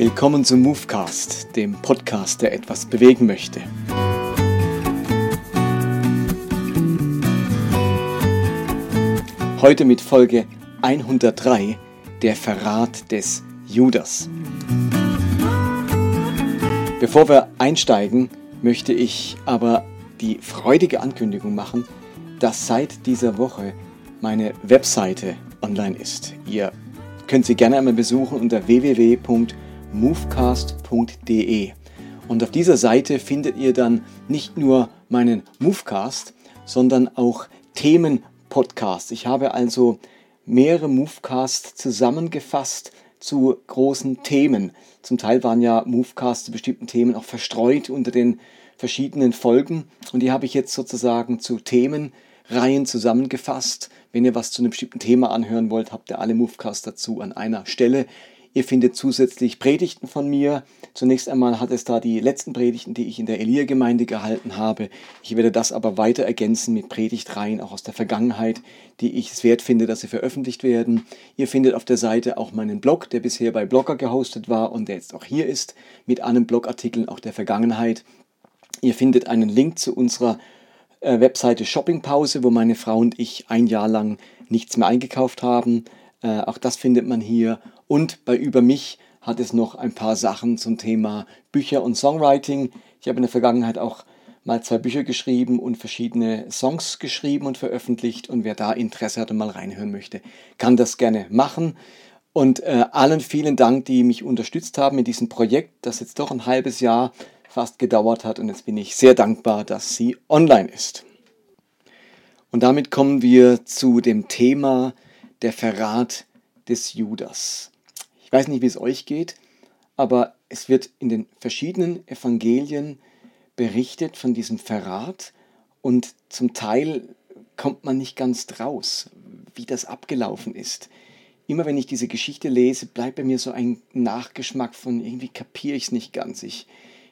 Willkommen zum Movecast, dem Podcast, der etwas bewegen möchte. Heute mit Folge 103, der Verrat des Judas. Bevor wir einsteigen, möchte ich aber die freudige Ankündigung machen, dass seit dieser Woche meine Webseite online ist. Ihr könnt sie gerne einmal besuchen unter www.movecast.de. Und auf dieser Seite findet ihr dann nicht nur meinen Movecast, sondern auch Themenpodcasts. Ich habe also mehrere Movecasts zusammengefasst zu großen Themen. Zum Teil waren ja Movecasts zu bestimmten Themen auch verstreut unter den verschiedenen Folgen und die habe ich jetzt sozusagen zu Themenreihen zusammengefasst. Wenn ihr was zu einem bestimmten Thema anhören wollt, habt ihr alle Movecasts dazu an einer Stelle. Ihr findet zusätzlich Predigten von mir. Zunächst einmal hat es da die letzten Predigten, die ich in der Elia-Gemeinde gehalten habe. Ich werde das aber weiter ergänzen mit Predigtreihen auch aus der Vergangenheit, die ich es wert finde, dass sie veröffentlicht werden. Ihr findet auf der Seite auch meinen Blog, der bisher bei Blogger gehostet war und der jetzt auch hier ist, mit allen Blogartikeln auch der Vergangenheit. Ihr findet einen Link zu unserer äh, Webseite Shoppingpause, wo meine Frau und ich ein Jahr lang nichts mehr eingekauft haben. Äh, auch das findet man hier. Und bei Über mich hat es noch ein paar Sachen zum Thema Bücher und Songwriting. Ich habe in der Vergangenheit auch mal zwei Bücher geschrieben und verschiedene Songs geschrieben und veröffentlicht. Und wer da Interesse hat und mal reinhören möchte, kann das gerne machen. Und äh, allen vielen Dank, die mich unterstützt haben in diesem Projekt, das jetzt doch ein halbes Jahr fast gedauert hat. Und jetzt bin ich sehr dankbar, dass sie online ist. Und damit kommen wir zu dem Thema der Verrat des Judas. Ich weiß nicht, wie es euch geht, aber es wird in den verschiedenen Evangelien berichtet von diesem Verrat und zum Teil kommt man nicht ganz draus, wie das abgelaufen ist. Immer wenn ich diese Geschichte lese, bleibt bei mir so ein Nachgeschmack von irgendwie kapiere ich es nicht ganz. Ich,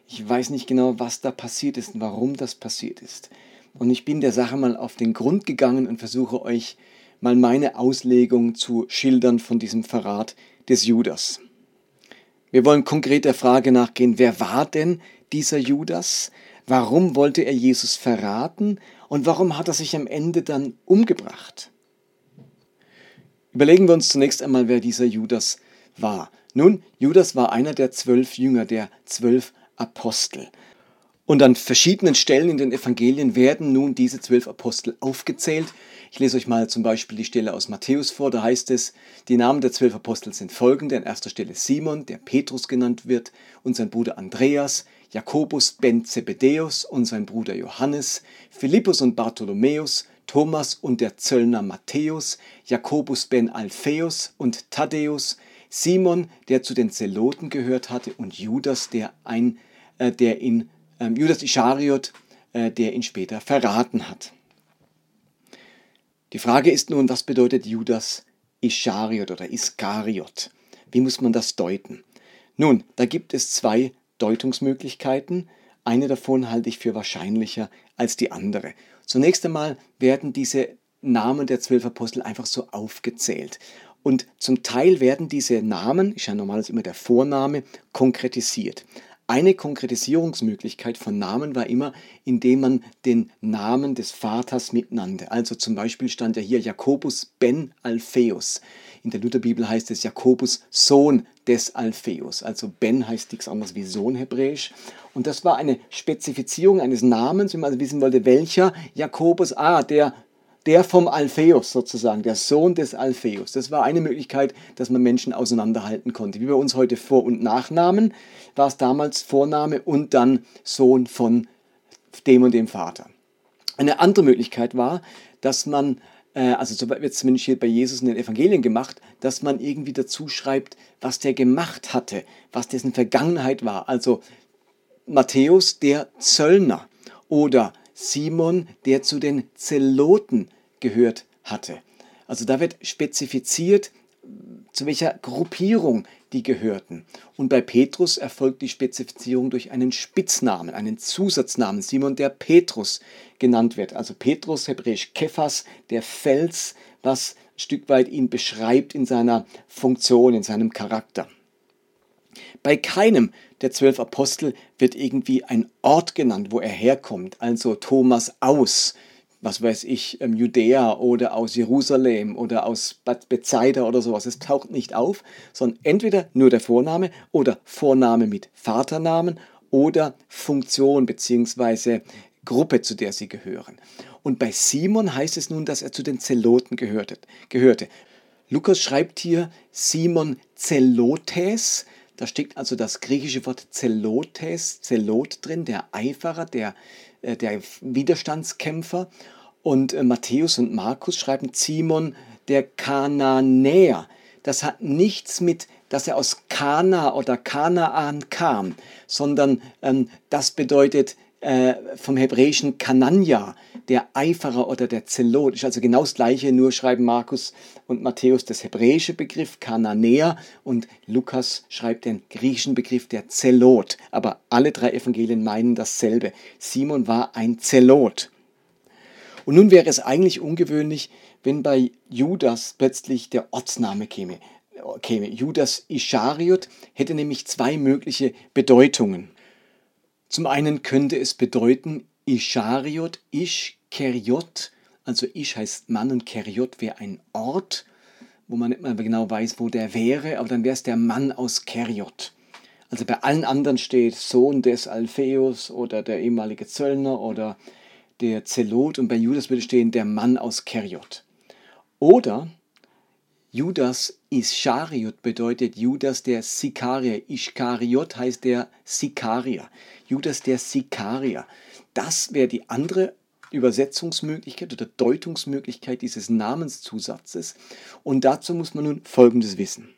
ich weiß nicht genau, was da passiert ist und warum das passiert ist. Und ich bin der Sache mal auf den Grund gegangen und versuche euch mal meine Auslegung zu schildern von diesem Verrat des Judas. Wir wollen konkret der Frage nachgehen, wer war denn dieser Judas? Warum wollte er Jesus verraten? Und warum hat er sich am Ende dann umgebracht? Überlegen wir uns zunächst einmal, wer dieser Judas war. Nun, Judas war einer der zwölf Jünger, der zwölf Apostel. Und an verschiedenen Stellen in den Evangelien werden nun diese zwölf Apostel aufgezählt. Ich lese euch mal zum Beispiel die Stelle aus Matthäus vor. Da heißt es, die Namen der zwölf Apostel sind folgende. An erster Stelle Simon, der Petrus genannt wird, und sein Bruder Andreas, Jakobus ben Zebedäus und sein Bruder Johannes, Philippus und Bartholomäus, Thomas und der Zöllner Matthäus, Jakobus ben Alpheus und Thaddäus, Simon, der zu den Zeloten gehört hatte, und Judas, der, ein, äh, der in Judas Ischariot, äh, der ihn später verraten hat. Die Frage ist nun, was bedeutet Judas Ischariot oder Iskariot? Wie muss man das deuten? Nun, da gibt es zwei Deutungsmöglichkeiten. Eine davon halte ich für wahrscheinlicher als die andere. Zunächst einmal werden diese Namen der zwölf Apostel einfach so aufgezählt. Und zum Teil werden diese Namen, ist ja normalerweise immer der Vorname, konkretisiert. Eine Konkretisierungsmöglichkeit von Namen war immer, indem man den Namen des Vaters mitnannte. Also zum Beispiel stand ja hier Jakobus ben Alpheus. In der Lutherbibel heißt es Jakobus Sohn des Alpheus. Also Ben heißt nichts anderes wie Sohn hebräisch. Und das war eine Spezifizierung eines Namens, wenn man also wissen wollte, welcher Jakobus, ah, der der vom Alpheus sozusagen, der Sohn des Alpheus. Das war eine Möglichkeit, dass man Menschen auseinanderhalten konnte. Wie bei uns heute Vor- und Nachnamen war es damals Vorname und dann Sohn von dem und dem Vater. Eine andere Möglichkeit war, dass man, äh, also so wird es zumindest hier bei Jesus in den Evangelien gemacht, dass man irgendwie dazu schreibt, was der gemacht hatte, was dessen Vergangenheit war. Also Matthäus, der Zöllner oder Simon, der zu den Zeloten gehört hatte. Also da wird spezifiziert, zu welcher Gruppierung die gehörten. Und bei Petrus erfolgt die Spezifizierung durch einen Spitznamen, einen Zusatznamen, Simon der Petrus genannt wird. Also Petrus, hebräisch Kephas, der Fels, was ein Stück weit ihn beschreibt in seiner Funktion, in seinem Charakter. Bei keinem der zwölf Apostel wird irgendwie ein Ort genannt, wo er herkommt, also Thomas aus, was weiß ich, ähm, Judäa oder aus Jerusalem oder aus Bethsaida oder sowas. Es taucht nicht auf, sondern entweder nur der Vorname oder Vorname mit Vaternamen oder Funktion bzw. Gruppe, zu der sie gehören. Und bei Simon heißt es nun, dass er zu den Zeloten gehörte. Lukas schreibt hier Simon Zelotes. Da steckt also das griechische Wort Zelotes, Zelot drin, der Eiferer, der, äh, der Widerstandskämpfer. Und äh, Matthäus und Markus schreiben Simon der Kananäer. Das hat nichts mit, dass er aus Kana oder Kanaan kam, sondern ähm, das bedeutet äh, vom hebräischen Kananja, der Eiferer oder der Zelot. Ist also genau das gleiche, nur schreiben Markus und Matthäus das hebräische Begriff Kananäer und Lukas schreibt den griechischen Begriff der Zelot. Aber alle drei Evangelien meinen dasselbe. Simon war ein Zelot. Und nun wäre es eigentlich ungewöhnlich, wenn bei Judas plötzlich der Ortsname käme. käme. Judas Ischariot hätte nämlich zwei mögliche Bedeutungen. Zum einen könnte es bedeuten, Ischariot, Ish, Keriot, also Ish heißt Mann und Keriot wäre ein Ort, wo man nicht mal genau weiß, wo der wäre, aber dann wäre es der Mann aus Keriot. Also bei allen anderen steht Sohn des Alpheus oder der ehemalige Zöllner oder der Zelot und bei Judas würde stehen der Mann aus Keriot. Oder Judas Ischariot bedeutet Judas der Sikarier. Ischkariot heißt der Sikarier. Judas der Sikarier. Das wäre die andere Übersetzungsmöglichkeit oder Deutungsmöglichkeit dieses Namenszusatzes. Und dazu muss man nun Folgendes wissen.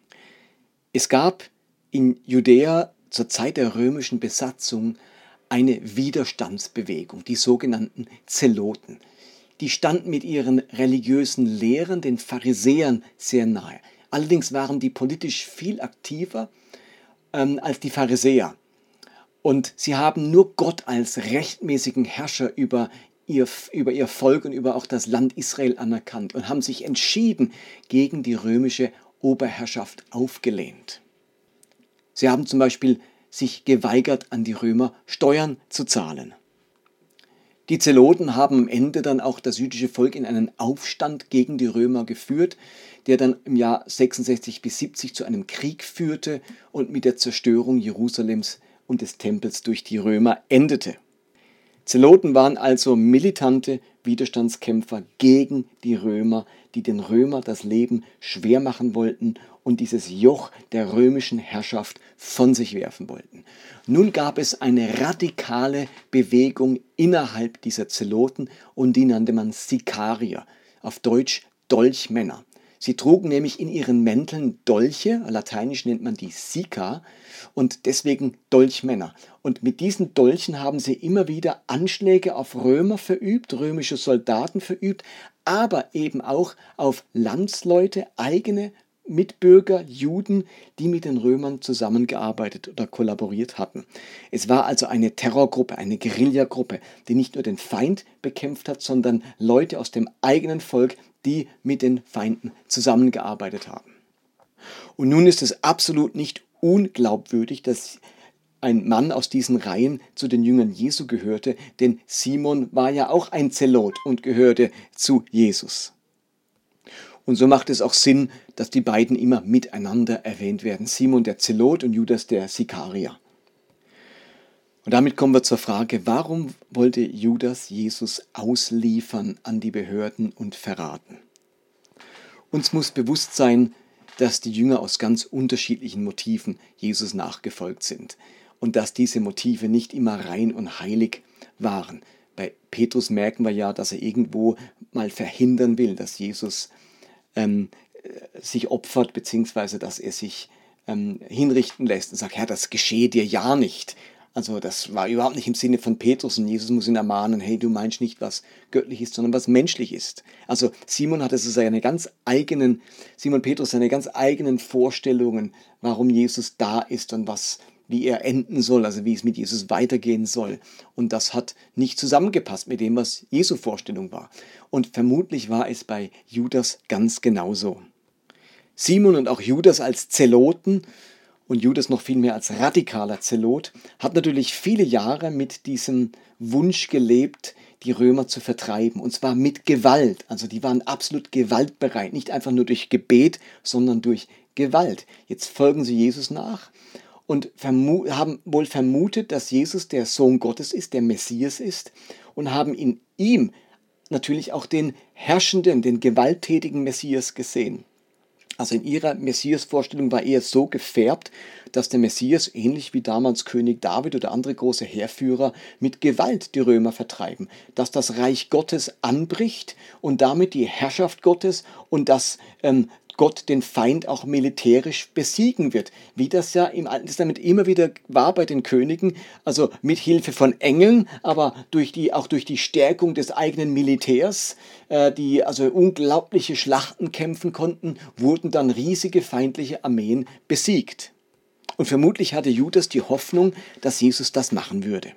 Es gab in Judäa zur Zeit der römischen Besatzung eine Widerstandsbewegung, die sogenannten Zeloten die standen mit ihren religiösen Lehren den Pharisäern sehr nahe. Allerdings waren die politisch viel aktiver ähm, als die Pharisäer. Und sie haben nur Gott als rechtmäßigen Herrscher über ihr, über ihr Volk und über auch das Land Israel anerkannt und haben sich entschieden gegen die römische Oberherrschaft aufgelehnt. Sie haben zum Beispiel sich geweigert, an die Römer Steuern zu zahlen. Die Zeloten haben am Ende dann auch das jüdische Volk in einen Aufstand gegen die Römer geführt, der dann im Jahr 66 bis 70 zu einem Krieg führte und mit der Zerstörung Jerusalems und des Tempels durch die Römer endete. Zeloten waren also militante Widerstandskämpfer gegen die Römer, die den Römer das Leben schwer machen wollten und dieses Joch der römischen Herrschaft von sich werfen wollten. Nun gab es eine radikale Bewegung innerhalb dieser Zeloten und die nannte man Sikarier, auf Deutsch Dolchmänner. Sie trugen nämlich in ihren Mänteln Dolche, lateinisch nennt man die Sika, und deswegen Dolchmänner. Und mit diesen Dolchen haben sie immer wieder Anschläge auf Römer verübt, römische Soldaten verübt, aber eben auch auf Landsleute, eigene Mitbürger, Juden, die mit den Römern zusammengearbeitet oder kollaboriert hatten. Es war also eine Terrorgruppe, eine Guerillagruppe, die nicht nur den Feind bekämpft hat, sondern Leute aus dem eigenen Volk, die mit den Feinden zusammengearbeitet haben. Und nun ist es absolut nicht unglaubwürdig, dass ein Mann aus diesen Reihen zu den Jüngern Jesu gehörte, denn Simon war ja auch ein Zelot und gehörte zu Jesus. Und so macht es auch Sinn, dass die beiden immer miteinander erwähnt werden. Simon der Zelot und Judas der Sikarier. Und damit kommen wir zur Frage, warum wollte Judas Jesus ausliefern an die Behörden und verraten? Uns muss bewusst sein, dass die Jünger aus ganz unterschiedlichen Motiven Jesus nachgefolgt sind und dass diese Motive nicht immer rein und heilig waren. Bei Petrus merken wir ja, dass er irgendwo mal verhindern will, dass Jesus ähm, sich opfert, beziehungsweise dass er sich ähm, hinrichten lässt und sagt, Herr, das geschehe dir ja nicht. Also das war überhaupt nicht im Sinne von Petrus und Jesus muss ihn ermahnen, hey, du meinst nicht, was göttlich ist, sondern was menschlich ist. Also Simon hatte so seine ganz eigenen, Simon Petrus seine ganz eigenen Vorstellungen, warum Jesus da ist und was, wie er enden soll, also wie es mit Jesus weitergehen soll. Und das hat nicht zusammengepasst mit dem, was Jesu Vorstellung war. Und vermutlich war es bei Judas ganz genauso. Simon und auch Judas als Zeloten und Judas noch viel mehr als radikaler Zelot, hat natürlich viele Jahre mit diesem Wunsch gelebt, die Römer zu vertreiben. Und zwar mit Gewalt. Also die waren absolut gewaltbereit. Nicht einfach nur durch Gebet, sondern durch Gewalt. Jetzt folgen sie Jesus nach und haben wohl vermutet, dass Jesus der Sohn Gottes ist, der Messias ist und haben in ihm natürlich auch den herrschenden, den gewalttätigen Messias gesehen. Also in ihrer Messias-Vorstellung war er so gefärbt, dass der Messias, ähnlich wie damals König David oder andere große Heerführer, mit Gewalt die Römer vertreiben, dass das Reich Gottes anbricht und damit die Herrschaft Gottes und dass ähm, Gott den Feind auch militärisch besiegen wird, wie das ja im Alten Testament immer wieder war bei den Königen, also mit Hilfe von Engeln, aber durch die, auch durch die Stärkung des eigenen Militärs, äh, die also unglaubliche Schlachten kämpfen konnten, wurden dann riesige feindliche Armeen besiegt. Und vermutlich hatte Judas die Hoffnung, dass Jesus das machen würde.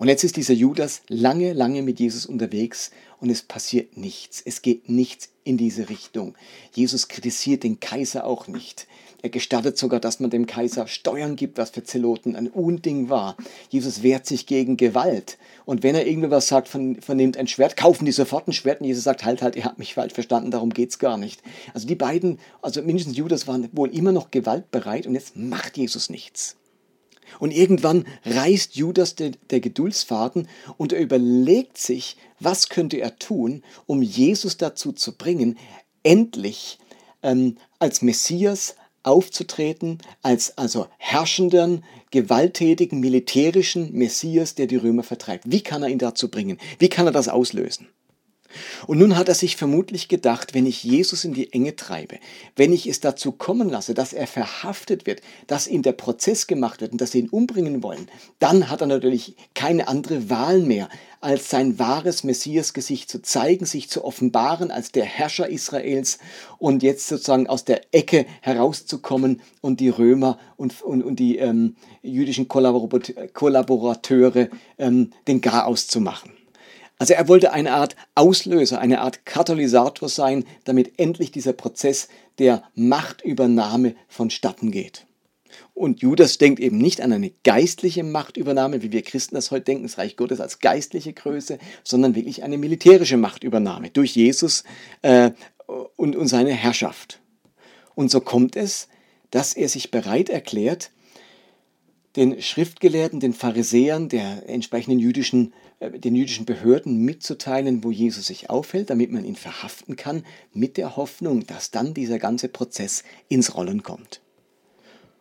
Und jetzt ist dieser Judas lange, lange mit Jesus unterwegs und es passiert nichts. Es geht nichts in diese Richtung. Jesus kritisiert den Kaiser auch nicht. Er gestattet sogar, dass man dem Kaiser Steuern gibt, was für Zeloten ein Unding war. Jesus wehrt sich gegen Gewalt. Und wenn er irgendwas sagt, vernehmt ein Schwert, kaufen die sofort ein Schwert. Und Jesus sagt, halt, halt, ihr habt mich falsch verstanden, darum geht's gar nicht. Also die beiden, also mindestens Judas waren wohl immer noch gewaltbereit und jetzt macht Jesus nichts. Und irgendwann reißt Judas der, der Geduldsfaden und er überlegt sich, was könnte er tun, um Jesus dazu zu bringen, endlich ähm, als Messias aufzutreten, als also herrschenden, gewalttätigen, militärischen Messias, der die Römer vertreibt. Wie kann er ihn dazu bringen? Wie kann er das auslösen? Und nun hat er sich vermutlich gedacht, wenn ich Jesus in die Enge treibe, wenn ich es dazu kommen lasse, dass er verhaftet wird, dass ihm der Prozess gemacht wird und dass sie ihn umbringen wollen, dann hat er natürlich keine andere Wahl mehr, als sein wahres Messiasgesicht zu zeigen, sich zu offenbaren als der Herrscher Israels und jetzt sozusagen aus der Ecke herauszukommen und die Römer und, und, und die ähm, jüdischen Kollaborateure ähm, den Garaus zu machen. Also er wollte eine Art Auslöser, eine Art Katalysator sein, damit endlich dieser Prozess der Machtübernahme vonstatten geht. Und Judas denkt eben nicht an eine geistliche Machtübernahme, wie wir Christen das heute denken, das Reich Gottes als geistliche Größe, sondern wirklich eine militärische Machtübernahme durch Jesus äh, und, und seine Herrschaft. Und so kommt es, dass er sich bereit erklärt, den Schriftgelehrten, den Pharisäern, der entsprechenden jüdischen, den jüdischen Behörden mitzuteilen, wo Jesus sich aufhält, damit man ihn verhaften kann, mit der Hoffnung, dass dann dieser ganze Prozess ins Rollen kommt.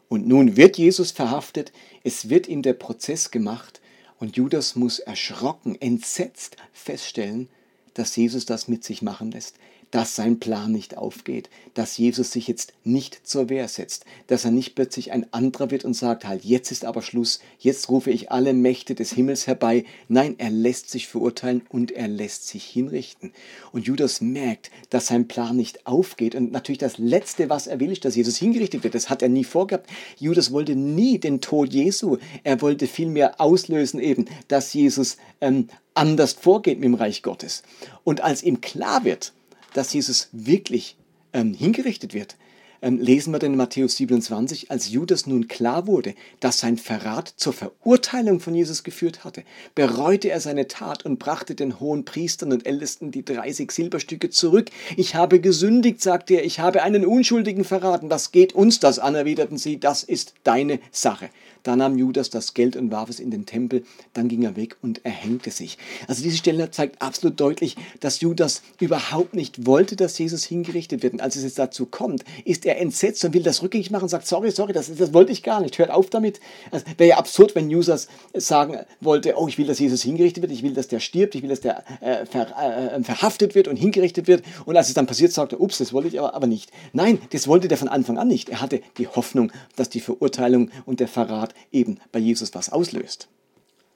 Und nun wird Jesus verhaftet, es wird ihm der Prozess gemacht und Judas muss erschrocken, entsetzt feststellen, dass Jesus das mit sich machen lässt dass sein Plan nicht aufgeht, dass Jesus sich jetzt nicht zur Wehr setzt, dass er nicht plötzlich ein anderer wird und sagt, halt, jetzt ist aber Schluss, jetzt rufe ich alle Mächte des Himmels herbei. Nein, er lässt sich verurteilen und er lässt sich hinrichten. Und Judas merkt, dass sein Plan nicht aufgeht und natürlich das Letzte, was er will, ist, dass Jesus hingerichtet wird. Das hat er nie vorgehabt. Judas wollte nie den Tod Jesu. Er wollte vielmehr auslösen eben, dass Jesus ähm, anders vorgeht mit dem Reich Gottes. Und als ihm klar wird, dass Jesus wirklich ähm, hingerichtet wird, lesen wir denn in Matthäus 27, als Judas nun klar wurde, dass sein Verrat zur Verurteilung von Jesus geführt hatte, bereute er seine Tat und brachte den hohen Priestern und Ältesten die 30 Silberstücke zurück. Ich habe gesündigt, sagte er, ich habe einen Unschuldigen verraten. Was geht uns das an? erwiderten sie, das ist deine Sache. Da nahm Judas das Geld und warf es in den Tempel, dann ging er weg und erhängte sich. Also diese Stelle zeigt absolut deutlich, dass Judas überhaupt nicht wollte, dass Jesus hingerichtet wird. Und als es jetzt dazu kommt, ist er er entsetzt und will das rückgängig machen und sagt, sorry, sorry, das, das wollte ich gar nicht, hört auf damit. Also, Wäre ja absurd, wenn Users sagen wollte, oh, ich will, dass Jesus hingerichtet wird, ich will, dass der stirbt, ich will, dass der äh, ver, äh, äh, verhaftet wird und hingerichtet wird. Und als es dann passiert, sagte er, ups, das wollte ich aber, aber nicht. Nein, das wollte der von Anfang an nicht. Er hatte die Hoffnung, dass die Verurteilung und der Verrat eben bei Jesus was auslöst.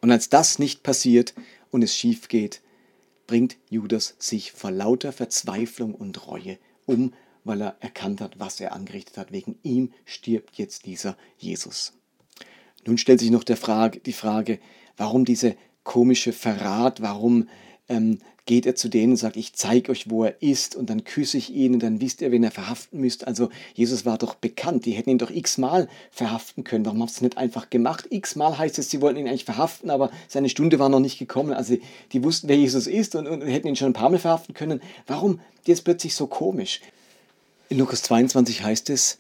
Und als das nicht passiert und es schief geht, bringt Judas sich vor lauter Verzweiflung und Reue um weil er erkannt hat, was er angerichtet hat. Wegen ihm stirbt jetzt dieser Jesus. Nun stellt sich noch Frage, die Frage, warum diese komische Verrat, warum ähm, geht er zu denen und sagt, ich zeige euch, wo er ist und dann küsse ich ihn und dann wisst ihr, wen er verhaften müsst. Also Jesus war doch bekannt, die hätten ihn doch x-mal verhaften können. Warum haben sie es nicht einfach gemacht? X-mal heißt es, sie wollten ihn eigentlich verhaften, aber seine Stunde war noch nicht gekommen. Also die wussten, wer Jesus ist und, und, und hätten ihn schon ein paar Mal verhaften können. Warum jetzt plötzlich so komisch? In Lukas 22 heißt es,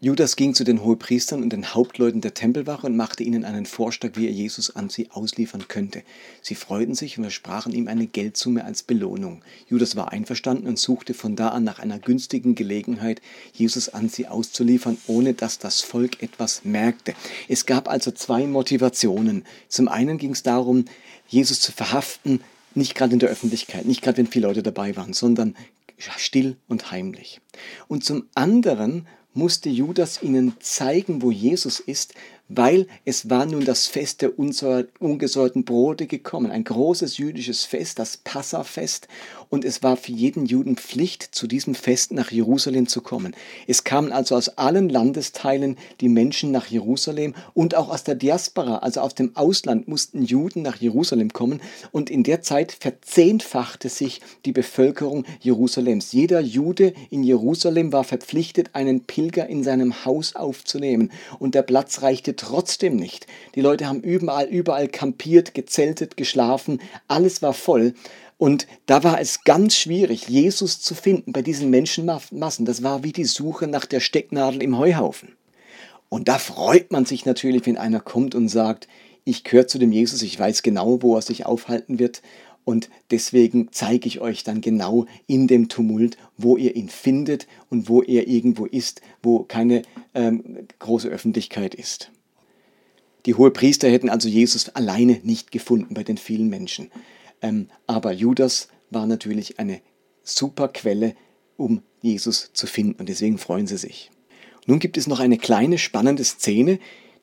Judas ging zu den Hohepriestern und den Hauptleuten der Tempelwache und machte ihnen einen Vorschlag, wie er Jesus an sie ausliefern könnte. Sie freuten sich und versprachen ihm eine Geldsumme als Belohnung. Judas war einverstanden und suchte von da an nach einer günstigen Gelegenheit, Jesus an sie auszuliefern, ohne dass das Volk etwas merkte. Es gab also zwei Motivationen. Zum einen ging es darum, Jesus zu verhaften, nicht gerade in der Öffentlichkeit, nicht gerade wenn viele Leute dabei waren, sondern still und heimlich. Und zum anderen musste Judas ihnen zeigen, wo Jesus ist, weil es war nun das Fest der ungesäuerten Brote gekommen, ein großes jüdisches Fest, das Passafest, und es war für jeden Juden Pflicht, zu diesem Fest nach Jerusalem zu kommen. Es kamen also aus allen Landesteilen die Menschen nach Jerusalem und auch aus der Diaspora, also aus dem Ausland, mussten Juden nach Jerusalem kommen und in der Zeit verzehnfachte sich die Bevölkerung Jerusalems. Jeder Jude in Jerusalem war verpflichtet, einen Pilger in seinem Haus aufzunehmen und der Platz reichte trotzdem nicht. Die Leute haben überall, überall kampiert, gezeltet, geschlafen, alles war voll. Und da war es ganz schwierig, Jesus zu finden bei diesen Menschenmassen. Das war wie die Suche nach der Stecknadel im Heuhaufen. Und da freut man sich natürlich, wenn einer kommt und sagt, ich gehöre zu dem Jesus, ich weiß genau, wo er sich aufhalten wird. Und deswegen zeige ich euch dann genau in dem Tumult, wo ihr ihn findet und wo er irgendwo ist, wo keine ähm, große Öffentlichkeit ist. Die Hohepriester hätten also Jesus alleine nicht gefunden bei den vielen Menschen. Ähm, aber Judas war natürlich eine super Quelle, um Jesus zu finden und deswegen freuen sie sich. Nun gibt es noch eine kleine spannende Szene,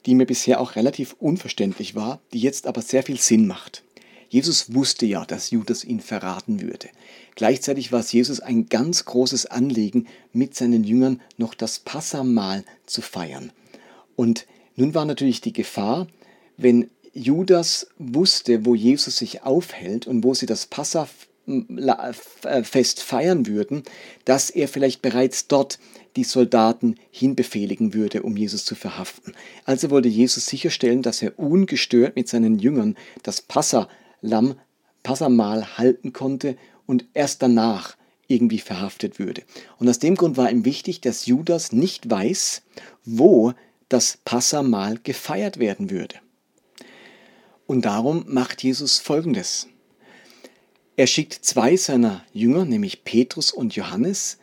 die mir bisher auch relativ unverständlich war, die jetzt aber sehr viel Sinn macht. Jesus wusste ja, dass Judas ihn verraten würde. Gleichzeitig war es Jesus ein ganz großes Anliegen, mit seinen Jüngern noch das Passamahl zu feiern. Und nun war natürlich die Gefahr, wenn Judas wusste, wo Jesus sich aufhält und wo sie das Passafest feiern würden, dass er vielleicht bereits dort die Soldaten hinbefehligen würde, um Jesus zu verhaften. Also wollte Jesus sicherstellen, dass er ungestört mit seinen Jüngern das Passalam, Passamal halten konnte und erst danach irgendwie verhaftet würde. Und aus dem Grund war ihm wichtig, dass Judas nicht weiß, wo das Passamal gefeiert werden würde. Und darum macht Jesus Folgendes. Er schickt zwei seiner Jünger, nämlich Petrus und Johannes,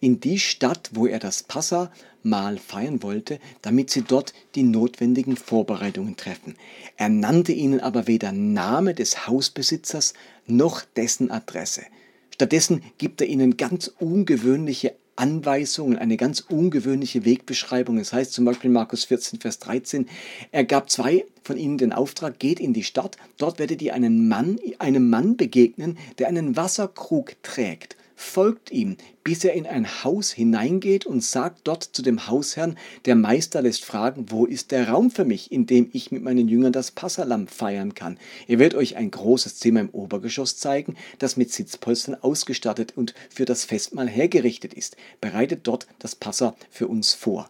in die Stadt, wo er das Passamal feiern wollte, damit sie dort die notwendigen Vorbereitungen treffen. Er nannte ihnen aber weder Name des Hausbesitzers noch dessen Adresse. Stattdessen gibt er ihnen ganz ungewöhnliche Anweisungen, eine ganz ungewöhnliche Wegbeschreibung. Es heißt zum Beispiel Markus 14, Vers 13, er gab zwei von ihnen den Auftrag, geht in die Stadt, dort werdet ihr einen Mann, einem Mann begegnen, der einen Wasserkrug trägt folgt ihm, bis er in ein Haus hineingeht und sagt dort zu dem Hausherrn, der Meister lässt fragen, wo ist der Raum für mich, in dem ich mit meinen Jüngern das Passalam feiern kann. Er wird euch ein großes Zimmer im Obergeschoss zeigen, das mit Sitzpolstern ausgestattet und für das Festmahl hergerichtet ist. Bereitet dort das Passa für uns vor.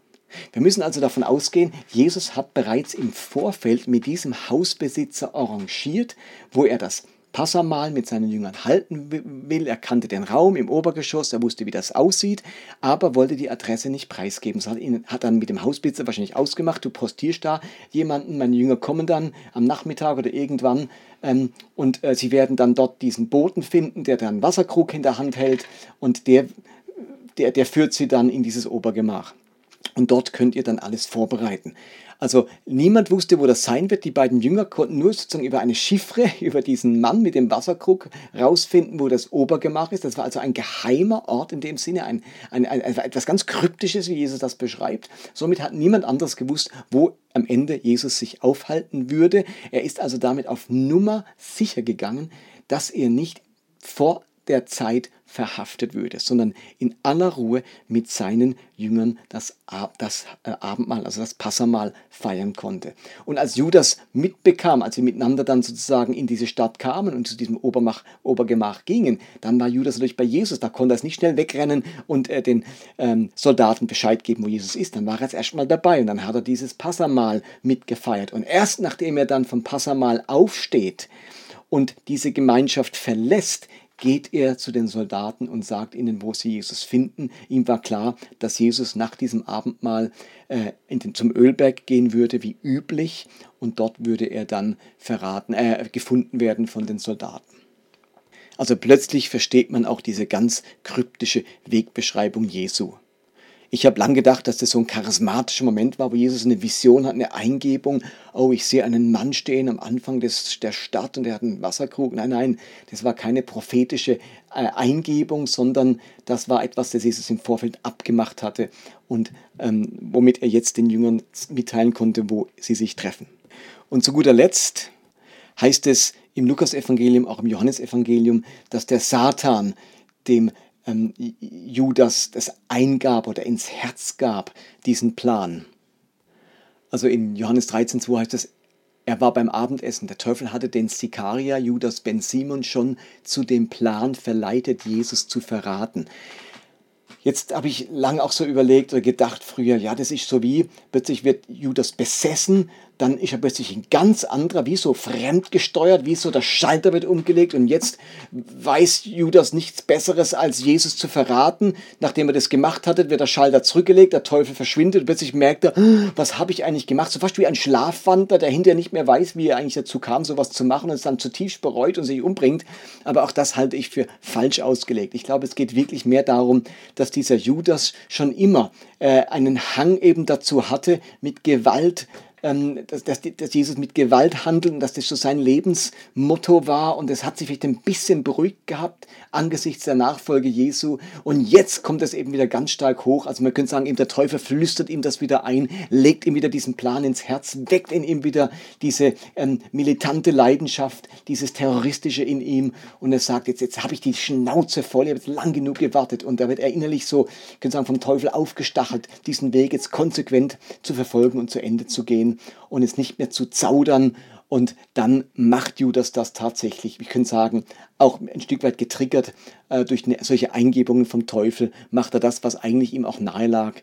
Wir müssen also davon ausgehen, Jesus hat bereits im Vorfeld mit diesem Hausbesitzer arrangiert, wo er das Passamal mit seinen Jüngern halten will. Er kannte den Raum im Obergeschoss, er wusste, wie das aussieht, aber wollte die Adresse nicht preisgeben. Das hat, ihn, hat dann mit dem Hausbesitzer wahrscheinlich ausgemacht, du postierst da jemanden, meine Jünger kommen dann am Nachmittag oder irgendwann ähm, und äh, sie werden dann dort diesen Boten finden, der dann Wasserkrug in der Hand hält und der, der, der führt sie dann in dieses Obergemach. Und dort könnt ihr dann alles vorbereiten. Also niemand wusste, wo das sein wird. Die beiden Jünger konnten nur sozusagen über eine Chiffre, über diesen Mann mit dem Wasserkrug rausfinden, wo das Obergemach ist. Das war also ein geheimer Ort in dem Sinne, ein, ein, ein, etwas ganz Kryptisches, wie Jesus das beschreibt. Somit hat niemand anderes gewusst, wo am Ende Jesus sich aufhalten würde. Er ist also damit auf Nummer sicher gegangen, dass er nicht vor der Zeit verhaftet würde, sondern in aller Ruhe mit seinen Jüngern das, das äh, Abendmahl, also das Passamahl feiern konnte. Und als Judas mitbekam, als sie miteinander dann sozusagen in diese Stadt kamen und zu diesem Obermach, Obergemach gingen, dann war Judas natürlich bei Jesus, da konnte er es nicht schnell wegrennen und äh, den ähm, Soldaten Bescheid geben, wo Jesus ist. Dann war er erstmal dabei und dann hat er dieses Passamahl mitgefeiert. Und erst nachdem er dann vom Passamahl aufsteht, und diese Gemeinschaft verlässt, geht er zu den Soldaten und sagt ihnen, wo sie Jesus finden. Ihm war klar, dass Jesus nach diesem Abendmahl äh, den, zum Ölberg gehen würde, wie üblich, und dort würde er dann verraten, äh, gefunden werden von den Soldaten. Also plötzlich versteht man auch diese ganz kryptische Wegbeschreibung Jesu. Ich habe lang gedacht, dass das so ein charismatischer Moment war, wo Jesus eine Vision hat, eine Eingebung. Oh, ich sehe einen Mann stehen am Anfang des, der Stadt und der hat einen Wasserkrug. Nein, nein, das war keine prophetische äh, Eingebung, sondern das war etwas, das Jesus im Vorfeld abgemacht hatte und ähm, womit er jetzt den Jüngern mitteilen konnte, wo sie sich treffen. Und zu guter Letzt heißt es im Lukasevangelium, auch im Johannesevangelium, dass der Satan dem ähm, Judas das eingab oder ins Herz gab, diesen Plan. Also in Johannes 13,2 heißt es, er war beim Abendessen. Der Teufel hatte den Sikaria Judas Ben Simon schon zu dem Plan verleitet, Jesus zu verraten. Jetzt habe ich lange auch so überlegt oder gedacht früher, ja, das ist so wie, plötzlich wird Judas besessen dann ist er plötzlich ein ganz anderer, wie so fremdgesteuert, wie so der Schalter wird umgelegt und jetzt weiß Judas nichts Besseres als Jesus zu verraten. Nachdem er das gemacht hatte, wird der Schalter zurückgelegt, der Teufel verschwindet und plötzlich merkt er, was habe ich eigentlich gemacht? So fast wie ein Schlafwandler, der hinterher nicht mehr weiß, wie er eigentlich dazu kam, sowas zu machen und es dann zutiefst bereut und sich umbringt. Aber auch das halte ich für falsch ausgelegt. Ich glaube, es geht wirklich mehr darum, dass dieser Judas schon immer äh, einen Hang eben dazu hatte, mit Gewalt dass, dass, dass, Jesus mit Gewalt handelt und dass das so sein Lebensmotto war und es hat sich vielleicht ein bisschen beruhigt gehabt angesichts der Nachfolge Jesu. Und jetzt kommt es eben wieder ganz stark hoch. Also man könnte sagen, eben der Teufel flüstert ihm das wieder ein, legt ihm wieder diesen Plan ins Herz, weckt in ihm wieder diese ähm, militante Leidenschaft, dieses Terroristische in ihm. Und er sagt, jetzt, jetzt habe ich die Schnauze voll, ich habe jetzt lang genug gewartet. Und da wird er innerlich so, ich könnte sagen, vom Teufel aufgestachelt, diesen Weg jetzt konsequent zu verfolgen und zu Ende zu gehen und es nicht mehr zu zaudern. Und dann macht Judas das tatsächlich. Ich könnte sagen, auch ein Stück weit getriggert äh, durch eine, solche Eingebungen vom Teufel, macht er das, was eigentlich ihm auch nahe lag.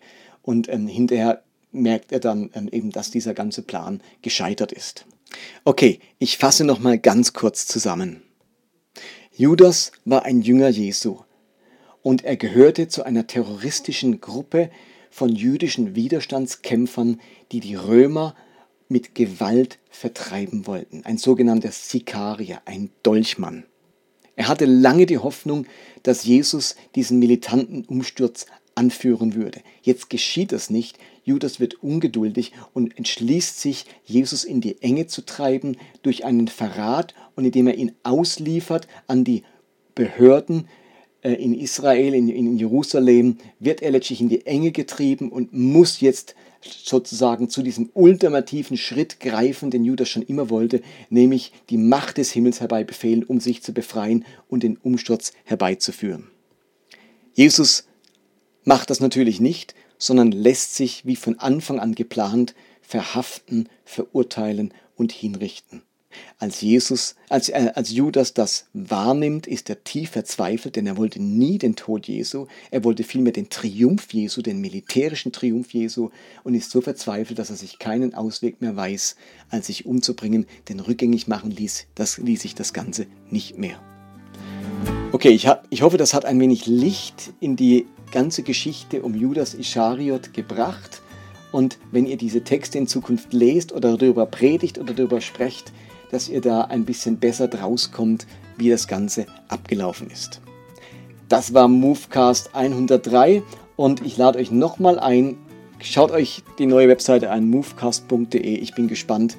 Und ähm, hinterher merkt er dann ähm, eben, dass dieser ganze Plan gescheitert ist. Okay, ich fasse nochmal ganz kurz zusammen. Judas war ein Jünger Jesu und er gehörte zu einer terroristischen Gruppe, von jüdischen Widerstandskämpfern, die die Römer mit Gewalt vertreiben wollten. Ein sogenannter Sikarier, ein Dolchmann. Er hatte lange die Hoffnung, dass Jesus diesen militanten Umsturz anführen würde. Jetzt geschieht das nicht. Judas wird ungeduldig und entschließt sich, Jesus in die Enge zu treiben durch einen Verrat und indem er ihn ausliefert an die Behörden in Israel, in, in Jerusalem, wird er letztlich in die Enge getrieben und muss jetzt sozusagen zu diesem ultimativen Schritt greifen, den Judas schon immer wollte, nämlich die Macht des Himmels herbeibefehlen, um sich zu befreien und den Umsturz herbeizuführen. Jesus macht das natürlich nicht, sondern lässt sich, wie von Anfang an geplant, verhaften, verurteilen und hinrichten. Als Jesus, als, äh, als Judas das wahrnimmt, ist er tief verzweifelt, denn er wollte nie den Tod Jesu, er wollte vielmehr den Triumph Jesu, den militärischen Triumph Jesu und ist so verzweifelt, dass er sich keinen Ausweg mehr weiß, als sich umzubringen, denn rückgängig machen ließ, das, ließ sich das Ganze nicht mehr. Okay, ich, hab, ich hoffe, das hat ein wenig Licht in die ganze Geschichte um Judas Ischariot gebracht. Und wenn ihr diese Texte in Zukunft lest oder darüber predigt oder darüber sprecht, dass ihr da ein bisschen besser draus kommt, wie das Ganze abgelaufen ist. Das war Movecast 103 und ich lade euch nochmal ein, schaut euch die neue Webseite an, movecast.de. Ich bin gespannt,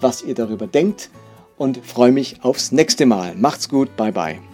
was ihr darüber denkt und freue mich aufs nächste Mal. Macht's gut, bye bye.